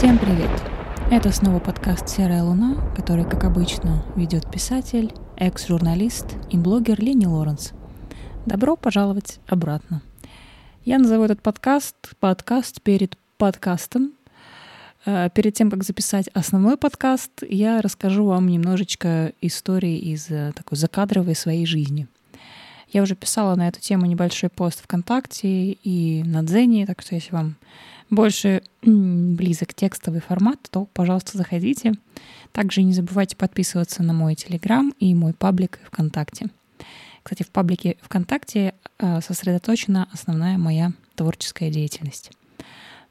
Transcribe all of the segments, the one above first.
Всем привет! Это снова подкаст «Серая луна», который, как обычно, ведет писатель, экс-журналист и блогер Лени Лоренс. Добро пожаловать обратно. Я назову этот подкаст «Подкаст перед подкастом». Э, перед тем, как записать основной подкаст, я расскажу вам немножечко истории из э, такой закадровой своей жизни. Я уже писала на эту тему небольшой пост ВКонтакте и на Дзене, так что если вам больше близок текстовый формат, то, пожалуйста, заходите. Также не забывайте подписываться на мой Телеграм и мой паблик ВКонтакте. Кстати, в паблике ВКонтакте э, сосредоточена основная моя творческая деятельность.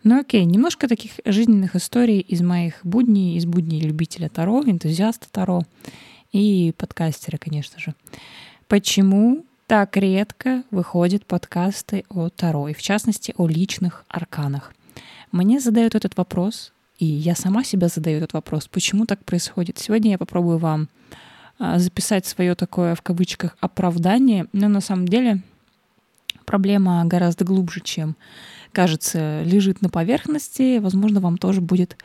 Ну окей, немножко таких жизненных историй из моих будней, из будней любителя Таро, энтузиаста Таро и подкастера, конечно же. Почему так редко выходят подкасты о Таро, и в частности о личных арканах? Мне задают этот вопрос, и я сама себя задаю этот вопрос, почему так происходит. Сегодня я попробую вам а, записать свое такое в кавычках оправдание, но на самом деле проблема гораздо глубже, чем кажется, лежит на поверхности. Возможно, вам тоже будет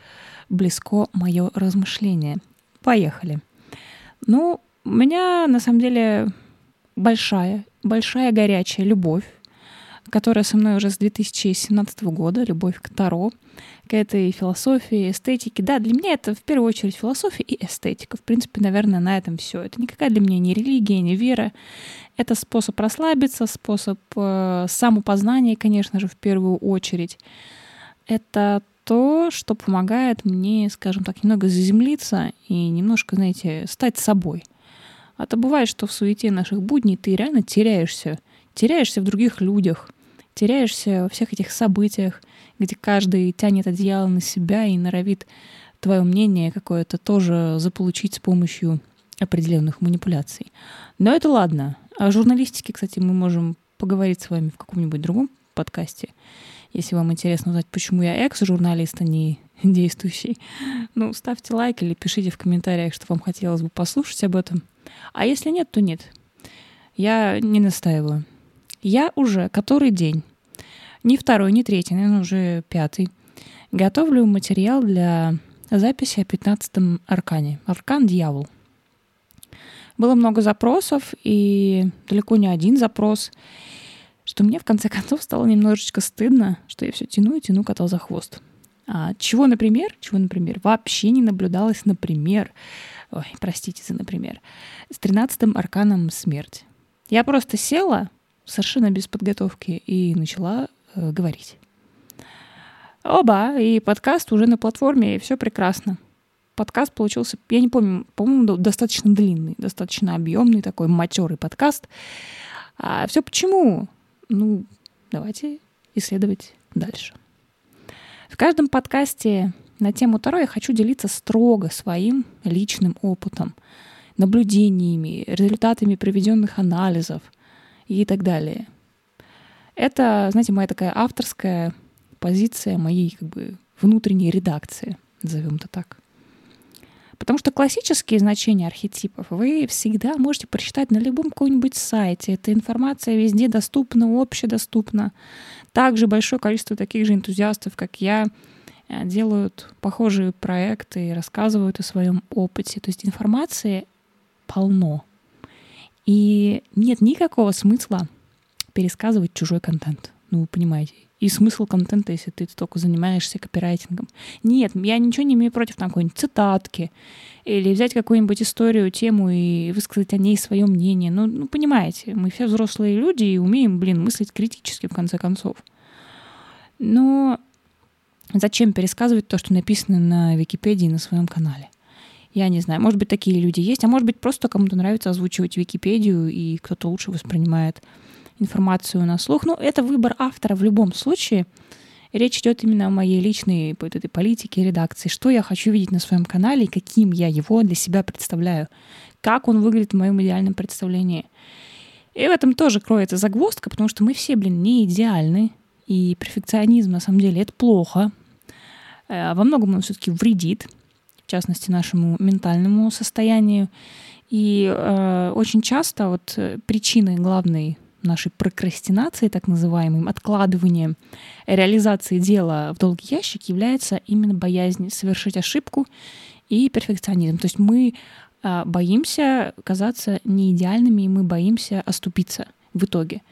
близко мое размышление. Поехали. Ну, у меня на самом деле большая, большая горячая любовь которая со мной уже с 2017 года, любовь к Таро, к этой философии, эстетике. Да, для меня это в первую очередь философия и эстетика. В принципе, наверное, на этом все. Это никакая для меня не религия, не вера. Это способ расслабиться, способ э, самопознания, конечно же, в первую очередь. Это то, что помогает мне, скажем так, немного заземлиться и немножко, знаете, стать собой. А то бывает, что в суете наших будней ты реально теряешься. Теряешься в других людях, теряешься во всех этих событиях, где каждый тянет одеяло на себя и норовит твое мнение какое-то тоже заполучить с помощью определенных манипуляций. Но это ладно. О журналистике, кстати, мы можем поговорить с вами в каком-нибудь другом подкасте. Если вам интересно узнать, почему я экс-журналист, а не действующий, ну, ставьте лайк или пишите в комментариях, что вам хотелось бы послушать об этом. А если нет, то нет. Я не настаиваю. Я уже который день, не второй, не третий, наверное, уже пятый, готовлю материал для записи о 15-м аркане. Аркан «Дьявол». Было много запросов, и далеко не один запрос, что мне в конце концов стало немножечко стыдно, что я все тяну и тяну кота за хвост. А, чего, например, чего, например, вообще не наблюдалось, например, ой, простите за например, с 13-м арканом смерть. Я просто села, совершенно без подготовки и начала э, говорить. Оба, и подкаст уже на платформе, и все прекрасно. Подкаст получился, я не помню, по-моему, достаточно длинный, достаточно объемный такой матерый подкаст. А все почему? Ну, давайте исследовать дальше. В каждом подкасте на тему Таро я хочу делиться строго своим личным опытом, наблюдениями, результатами проведенных анализов — и так далее. Это, знаете, моя такая авторская позиция моей как бы внутренней редакции, назовем это так. Потому что классические значения архетипов вы всегда можете прочитать на любом каком-нибудь сайте. Эта информация везде доступна, общедоступна. Также большое количество таких же энтузиастов, как я, делают похожие проекты и рассказывают о своем опыте. То есть информации полно. И нет никакого смысла пересказывать чужой контент. Ну, вы понимаете. И смысл контента, если ты только занимаешься копирайтингом. Нет, я ничего не имею против там, какой-нибудь цитатки или взять какую-нибудь историю, тему и высказать о ней свое мнение. Ну, ну, понимаете, мы все взрослые люди и умеем, блин, мыслить критически в конце концов. Но зачем пересказывать то, что написано на Википедии на своем канале? Я не знаю, может быть, такие люди есть, а может быть, просто кому-то нравится озвучивать Википедию, и кто-то лучше воспринимает информацию на слух. Но это выбор автора в любом случае. Речь идет именно о моей личной вот этой политике редакции. Что я хочу видеть на своем канале и каким я его для себя представляю. Как он выглядит в моем идеальном представлении. И в этом тоже кроется загвоздка, потому что мы все, блин, не идеальны. И перфекционизм, на самом деле, это плохо. Э, во многом он все-таки вредит в частности, нашему ментальному состоянию. И э, очень часто вот причиной главной нашей прокрастинацией, так называемым, откладыванием реализации дела в долгий ящик является именно боязнь совершить ошибку и перфекционизм. То есть мы а, боимся казаться неидеальными, и мы боимся оступиться в итоге.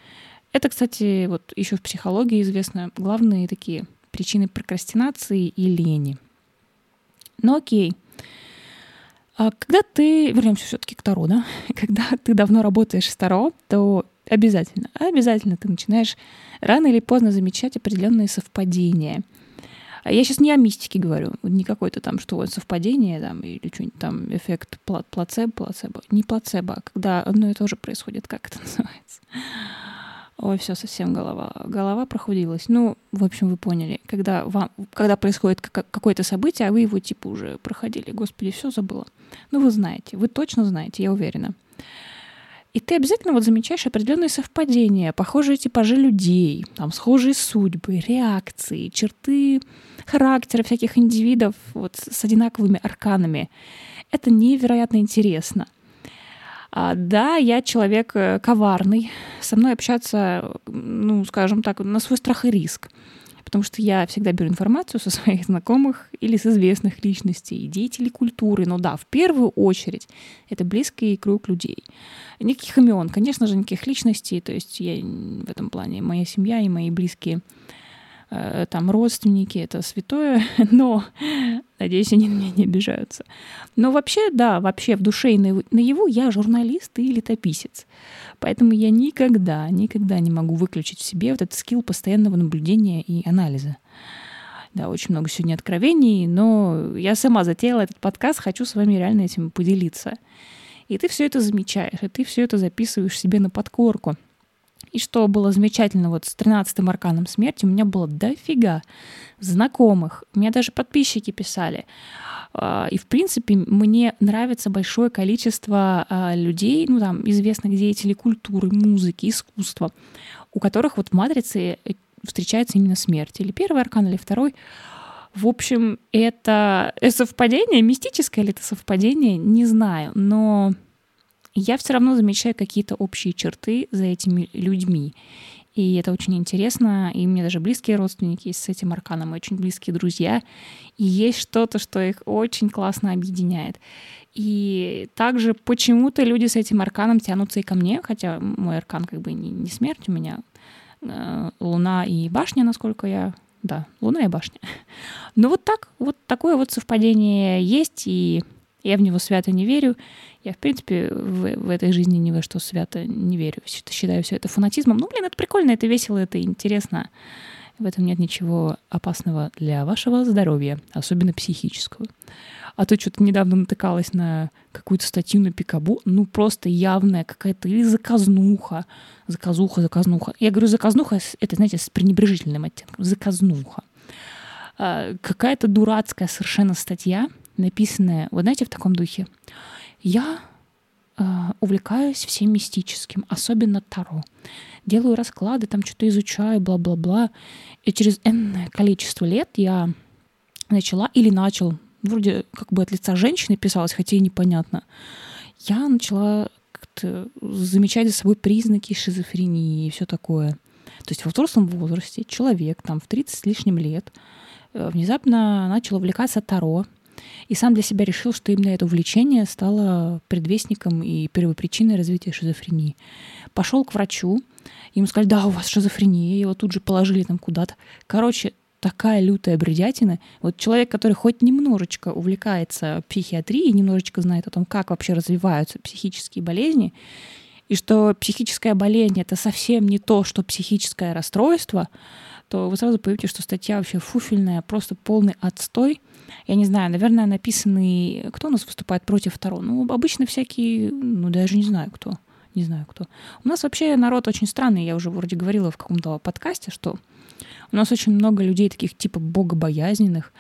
Это, кстати, вот еще в психологии известно главные такие причины прокрастинации и лени. Ну окей. А когда ты, вернемся все-таки к Таро, да, когда ты давно работаешь с Таро, то обязательно, обязательно ты начинаешь рано или поздно замечать определенные совпадения. А я сейчас не о мистике говорю, не какое-то там, что вот совпадение там, или что-нибудь там, эффект плацебо, плацебо. Не плацебо, а когда одно и то же происходит, как это называется. Ой, все, совсем голова. Голова прохудилась. Ну, в общем, вы поняли. Когда, вам, когда происходит какое-то событие, а вы его типа уже проходили. Господи, все забыла. Ну, вы знаете, вы точно знаете, я уверена. И ты обязательно вот замечаешь определенные совпадения, похожие типажи людей, там схожие судьбы, реакции, черты характера всяких индивидов вот с одинаковыми арканами. Это невероятно интересно. А, да, я человек э, коварный, со мной общаться, ну, скажем так, на свой страх и риск. Потому что я всегда беру информацию со своих знакомых или с известных личностей, деятелей культуры. Но да, в первую очередь это близкий круг людей. Никаких имен, конечно же, никаких личностей. То есть я в этом плане моя семья и мои близкие там родственники, это святое, но, надеюсь, они на меня не обижаются. Но вообще, да, вообще в душе и наяву я журналист и летописец. Поэтому я никогда, никогда не могу выключить в себе вот этот скилл постоянного наблюдения и анализа. Да, очень много сегодня откровений, но я сама затеяла этот подкаст, хочу с вами реально этим поделиться. И ты все это замечаешь, и ты все это записываешь себе на подкорку — и что было замечательно, вот с 13-м арканом смерти у меня было дофига знакомых. У меня даже подписчики писали. А, и, в принципе, мне нравится большое количество а, людей, ну, там, известных деятелей культуры, музыки, искусства, у которых вот в матрице э, встречается именно смерть. Или первый аркан, или второй. В общем, это совпадение, мистическое ли это совпадение, не знаю, но я все равно замечаю какие-то общие черты за этими людьми. И это очень интересно. И мне даже близкие родственники с этим арканом, и очень близкие друзья. И есть что-то, что их очень классно объединяет. И также почему-то люди с этим арканом тянутся и ко мне, хотя мой аркан как бы не, не смерть, у меня э, луна и башня, насколько я... Да, луна и башня. Но вот так, вот такое вот совпадение есть, и я в него свято не верю. Я, в принципе, в, в этой жизни ни во что свято не верю. Считаю все это фанатизмом. Ну, блин, это прикольно, это весело, это интересно. В этом нет ничего опасного для вашего здоровья, особенно психического. А то что-то недавно натыкалась на какую-то статью на Пикабу, ну просто явная какая-то или заказнуха, заказуха, заказнуха. Я говорю заказнуха, это, знаете, с пренебрежительным оттенком, заказнуха. А, какая-то дурацкая совершенно статья, написанная, вот знаете, в таком духе. Я э, увлекаюсь всем мистическим, особенно Таро. Делаю расклады, там что-то изучаю, бла-бла-бла. И через энное количество лет я начала или начал, вроде как бы от лица женщины писалось, хотя и непонятно, я начала как-то замечать за собой признаки шизофрении и все такое. То есть во взрослом возрасте человек там в 30 с лишним лет э, внезапно начал увлекаться Таро, и сам для себя решил, что именно это увлечение стало предвестником и первопричиной развития шизофрении. Пошел к врачу, ему сказали, да, у вас шизофрения, его тут же положили там куда-то. Короче, такая лютая бредятина. Вот человек, который хоть немножечко увлекается психиатрией, немножечко знает о том, как вообще развиваются психические болезни, и что психическая болезнь — это совсем не то, что психическое расстройство, то вы сразу поймете, что статья вообще фуфельная, просто полный отстой. Я не знаю, наверное, написанный... Кто у нас выступает против Таро? Ну, обычно всякие... Ну, даже не знаю, кто. Не знаю, кто. У нас вообще народ очень странный. Я уже вроде говорила в каком-то подкасте, что у нас очень много людей таких типа богобоязненных,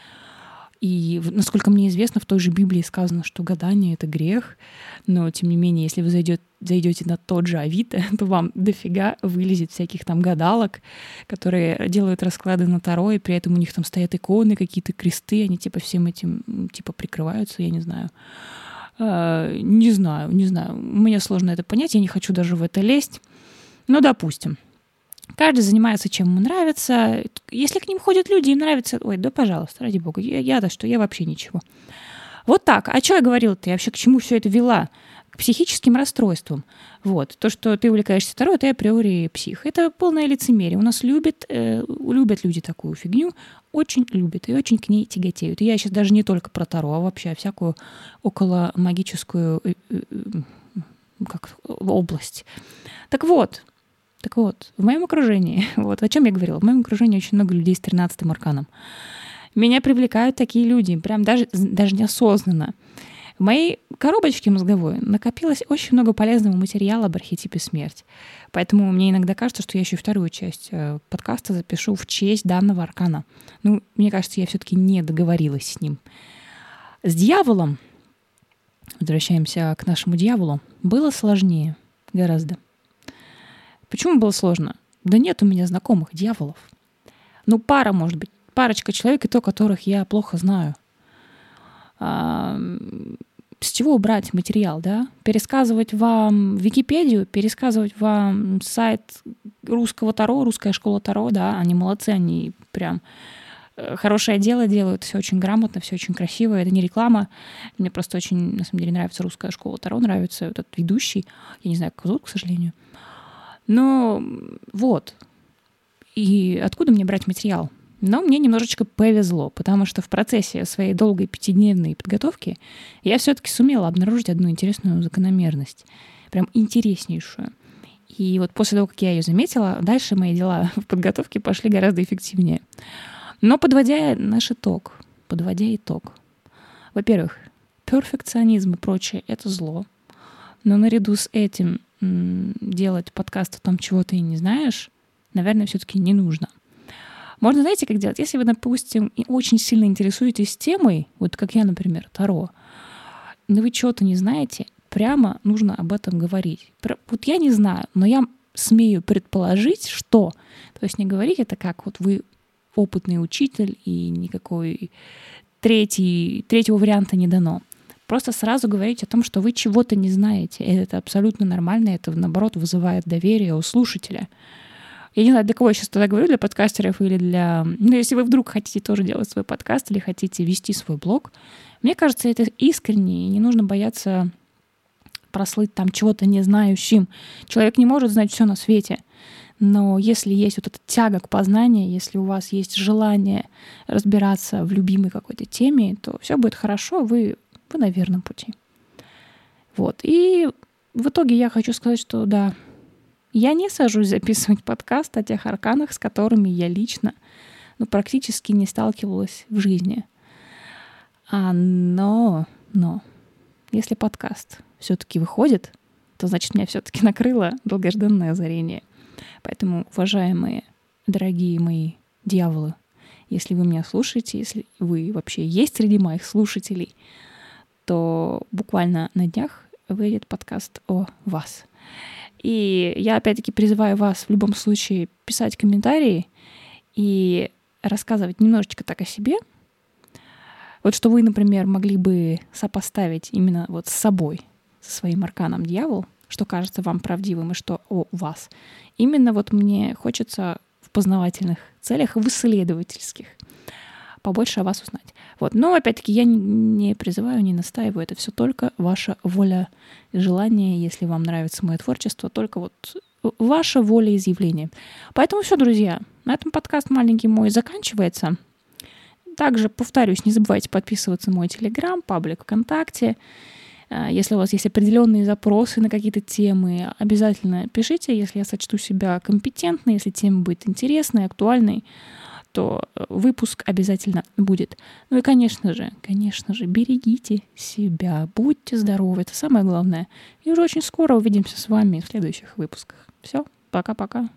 и, насколько мне известно, в той же Библии сказано, что гадание — это грех. Но, тем не менее, если вы зайдет, зайдете на тот же Авито, то вам дофига вылезет всяких там гадалок, которые делают расклады на Таро, и при этом у них там стоят иконы, какие-то кресты, они типа всем этим типа прикрываются, я не знаю. Uh, не знаю, не знаю. Мне сложно это понять, я не хочу даже в это лезть. Ну, допустим. Каждый занимается, чем ему нравится. Если к ним ходят люди, им нравится... Ой, да, пожалуйста, ради бога. Я, я-то что? Я вообще ничего. Вот так. А что я говорила-то? Я вообще к чему все это вела? К психическим расстройствам. Вот. То, что ты увлекаешься Таро, ты априори псих. Это полное лицемерие. У нас любят, э, любят люди такую фигню. Очень любят и очень к ней тяготеют. И я сейчас даже не только про Таро, а вообще всякую около магическую э, э, как, область. Так вот, так вот, в моем окружении, вот о чем я говорила, в моем окружении очень много людей с 13-м арканом. Меня привлекают такие люди, прям даже, даже неосознанно. В моей коробочке мозговой накопилось очень много полезного материала об архетипе смерть. Поэтому мне иногда кажется, что я еще вторую часть э, подкаста запишу в честь данного аркана. Ну, мне кажется, я все-таки не договорилась с ним. С дьяволом, возвращаемся к нашему дьяволу, было сложнее гораздо. Почему было сложно? Да нет у меня знакомых дьяволов. Ну, пара, может быть, парочка человек, и то, которых я плохо знаю. А, с чего брать материал, да? Пересказывать вам Википедию, пересказывать вам сайт русского Таро, русская школа Таро, да, они молодцы, они прям э, хорошее дело делают, все очень грамотно, все очень красиво, это не реклама. Мне просто очень, на самом деле, нравится русская школа Таро, нравится этот ведущий, я не знаю, как зовут, к сожалению. Но вот. И откуда мне брать материал? Но мне немножечко повезло, потому что в процессе своей долгой пятидневной подготовки я все-таки сумела обнаружить одну интересную закономерность. Прям интереснейшую. И вот после того, как я ее заметила, дальше мои дела в подготовке пошли гораздо эффективнее. Но подводя наш итог, подводя итог. Во-первых, перфекционизм и прочее — это зло. Но наряду с этим делать подкаст о том, чего ты не знаешь, наверное, все-таки не нужно. Можно, знаете, как делать? Если вы, допустим, очень сильно интересуетесь темой, вот как я, например, Таро, но вы чего-то не знаете, прямо нужно об этом говорить. Вот я не знаю, но я смею предположить, что. То есть не говорить это как вот вы опытный учитель и никакой третий, третьего варианта не дано. Просто сразу говорить о том, что вы чего-то не знаете. Это абсолютно нормально, это, наоборот, вызывает доверие у слушателя. Я не знаю, для кого я сейчас тогда говорю, для подкастеров или для... Ну, если вы вдруг хотите тоже делать свой подкаст или хотите вести свой блог, мне кажется, это искренне, и не нужно бояться прослыть там чего-то не знающим. Человек не может знать все на свете. Но если есть вот эта тяга к познанию, если у вас есть желание разбираться в любимой какой-то теме, то все будет хорошо, вы вы на верном пути. Вот. И в итоге я хочу сказать, что да, я не сажусь записывать подкаст о тех арканах, с которыми я лично ну, практически не сталкивалась в жизни. А, но, но, если подкаст все-таки выходит, то значит меня все-таки накрыло долгожданное озарение. Поэтому, уважаемые, дорогие мои дьяволы, если вы меня слушаете, если вы вообще есть среди моих слушателей, то буквально на днях выйдет подкаст о вас. И я опять-таки призываю вас в любом случае писать комментарии и рассказывать немножечко так о себе. Вот что вы, например, могли бы сопоставить именно вот с собой, со своим арканом дьявол, что кажется вам правдивым и что о вас. Именно вот мне хочется в познавательных целях, в исследовательских побольше о вас узнать. Вот. Но, опять-таки, я не призываю, не настаиваю. Это все только ваша воля желание, если вам нравится мое творчество, только вот ваша воля изъявления. Поэтому все, друзья, на этом подкаст маленький мой заканчивается. Также, повторюсь, не забывайте подписываться на мой телеграм, паблик ВКонтакте. А, если у вас есть определенные запросы на какие-то темы, обязательно пишите, если я сочту себя компетентной, если тема будет интересной, актуальной то э, выпуск обязательно будет. Ну и, конечно же, конечно же, берегите себя, будьте здоровы, это самое главное. И уже очень скоро увидимся с вами в следующих выпусках. Все, пока-пока.